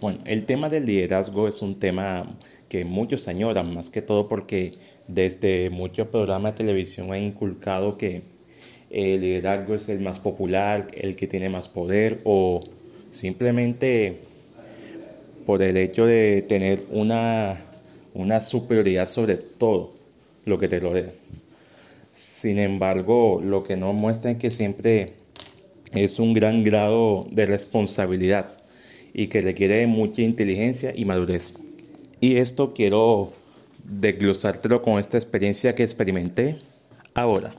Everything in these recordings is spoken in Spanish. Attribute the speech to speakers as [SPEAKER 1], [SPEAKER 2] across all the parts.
[SPEAKER 1] Bueno, el tema del liderazgo es un tema que muchos añoran, más que todo porque desde muchos programas de televisión han inculcado que el liderazgo es el más popular, el que tiene más poder o simplemente por el hecho de tener una, una superioridad sobre todo lo que te rodea. Sin embargo, lo que no muestra es que siempre es un gran grado de responsabilidad y que requiere mucha inteligencia y madurez. Y esto quiero desglosártelo con esta experiencia que experimenté ahora.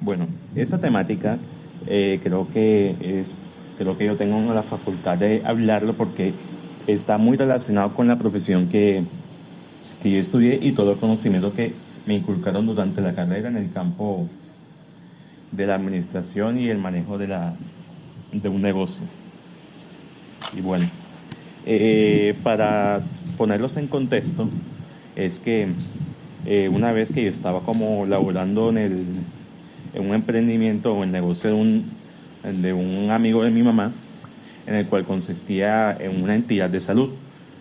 [SPEAKER 1] Bueno, esa temática eh, creo que es, creo que yo tengo la facultad de hablarlo porque está muy relacionado con la profesión que, que yo estudié y todo el conocimiento que me inculcaron durante la carrera en el campo de la administración y el manejo de, la, de un negocio. Y bueno, eh, para ponerlos en contexto, es que eh, una vez que yo estaba como laborando en, el, en un emprendimiento o en negocio de un, de un amigo de mi mamá, en el cual consistía en una entidad de salud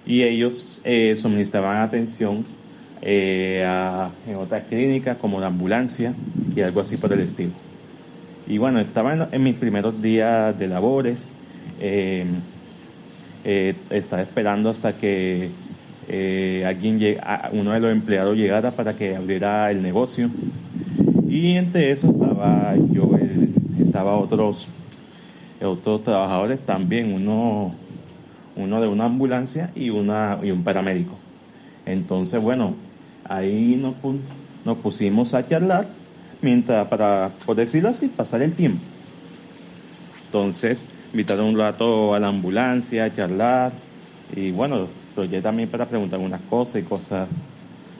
[SPEAKER 1] y ellos eh, suministraban atención en otras clínicas como la ambulancia y algo así por el estilo. Y bueno, estaba en, mis primeros días de labores, eh, eh, estaba esperando hasta que eh, alguien uno de los empleados llegara para que abriera el negocio. Y entre eso estaba yo, estaba otros, otros trabajadores también, uno, uno de una ambulancia y, una, y un paramédico. Entonces, bueno, ahí nos, nos pusimos a charlar mientras, para, por decirlo así, pasar el tiempo. Entonces, invitaron un rato a la ambulancia a charlar y bueno, yo también para preguntar algunas cosas y cosas,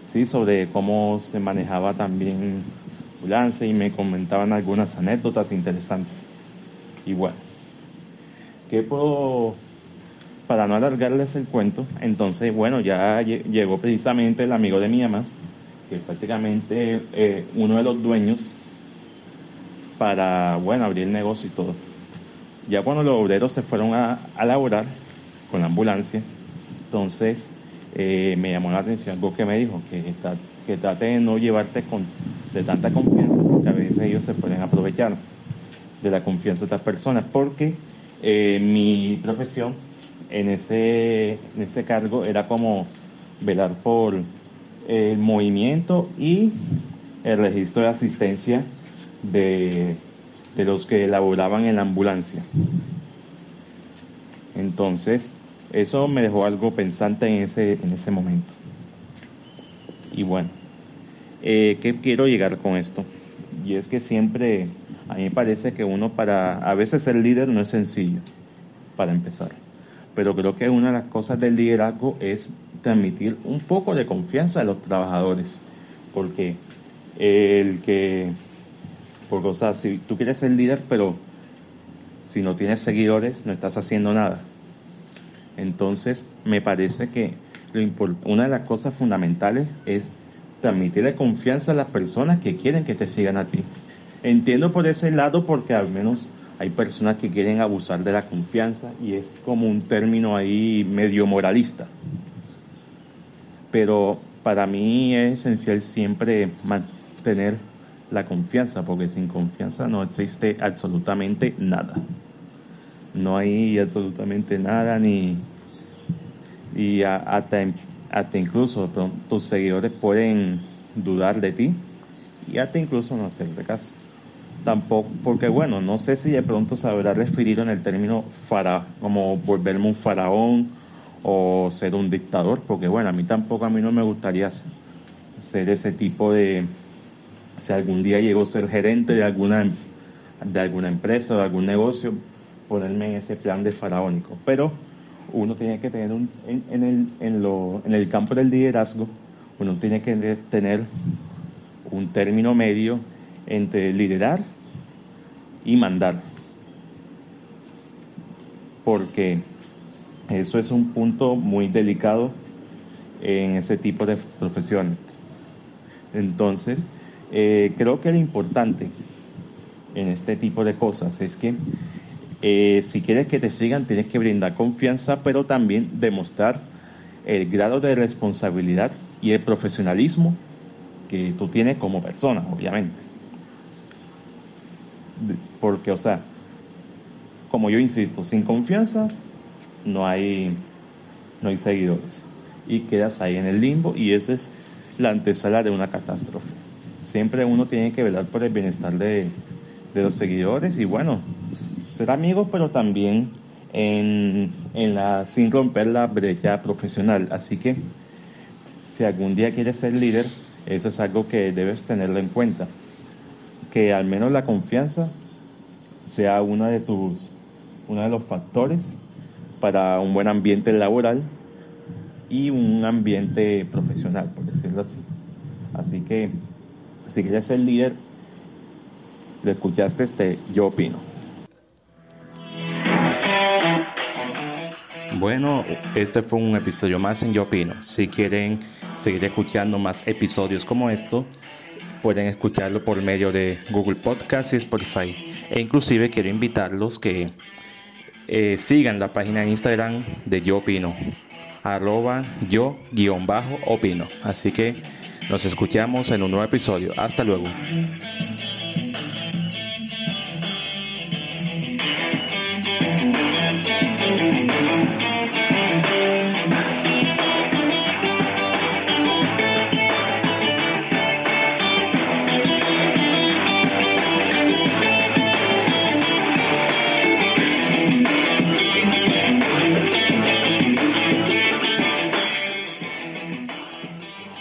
[SPEAKER 1] sí, sobre cómo se manejaba también la ambulancia y me comentaban algunas anécdotas interesantes. Y bueno, ¿qué puedo, para no alargarles el cuento, entonces, bueno, ya llegó precisamente el amigo de mi mamá, que prácticamente eh, uno de los dueños para, bueno, abrir el negocio y todo. Ya cuando los obreros se fueron a, a laborar con la ambulancia, entonces eh, me llamó la atención algo que me dijo, que, que trate de no llevarte con, de tanta confianza, porque a veces ellos se pueden aprovechar de la confianza de otras personas, porque eh, mi profesión en ese, en ese cargo era como velar por el movimiento y el registro de asistencia de, los que elaboraban en la ambulancia. Entonces, eso me dejó algo pensante en ese, en ese momento. Y bueno, eh, ¿qué quiero llegar con esto? Y es que siempre, a mí me parece que uno para, a veces ser líder no es sencillo, para empezar. Pero creo que una de las cosas del liderazgo es transmitir un poco de confianza a los trabajadores. Porque el que, por o sea, si tú quieres ser líder, pero si no tienes seguidores, no estás haciendo nada. Entonces, me parece que una de las cosas fundamentales es transmitirle confianza a las personas que quieren que te sigan a ti. Entiendo por ese lado porque al menos hay personas que quieren abusar de la confianza y es como un término ahí medio moralista pero para mí es esencial siempre mantener la confianza, porque sin confianza no existe absolutamente nada. No hay absolutamente nada, ni. Y hasta, hasta incluso tus seguidores pueden dudar de ti y hasta incluso no hacerte caso. Tampoco, porque bueno, no sé si de pronto se habrá referido en el término fara, como volverme un faraón o ser un dictador, porque bueno, a mí tampoco, a mí no me gustaría ser ese tipo de, si algún día llego a ser gerente de alguna, de alguna empresa o de algún negocio, ponerme en ese plan de faraónico. Pero uno tiene que tener un, en, en, el, en, lo, en el campo del liderazgo, uno tiene que tener un término medio entre liderar y mandar. Porque eso es un punto muy delicado en ese tipo de profesiones. Entonces, eh, creo que lo importante en este tipo de cosas es que eh, si quieres que te sigan, tienes que brindar confianza, pero también demostrar el grado de responsabilidad y el profesionalismo que tú tienes como persona, obviamente. Porque, o sea, como yo insisto, sin confianza no hay, no hay seguidores. Y quedas ahí en el limbo y eso es la antesala de una catástrofe. Siempre uno tiene que velar por el bienestar de, de los seguidores y bueno, ser amigos, pero también en, en la, sin romper la brecha profesional. Así que si algún día quieres ser líder, eso es algo que debes tenerlo en cuenta. Que al menos la confianza sea una de tus, uno de los factores para un buen ambiente laboral y un ambiente profesional, por decirlo así. Así que si quieres ser líder, lo escuchaste este Yo Opino. Bueno, este fue un episodio más en Yo Opino. Si quieren seguir escuchando más episodios como esto, pueden escucharlo por medio de Google Podcast y Spotify. E inclusive quiero invitarlos que eh, sigan la página en Instagram de Yo Opino, arroba yo guion bajo opino. Así que nos escuchamos en un nuevo episodio. Hasta luego.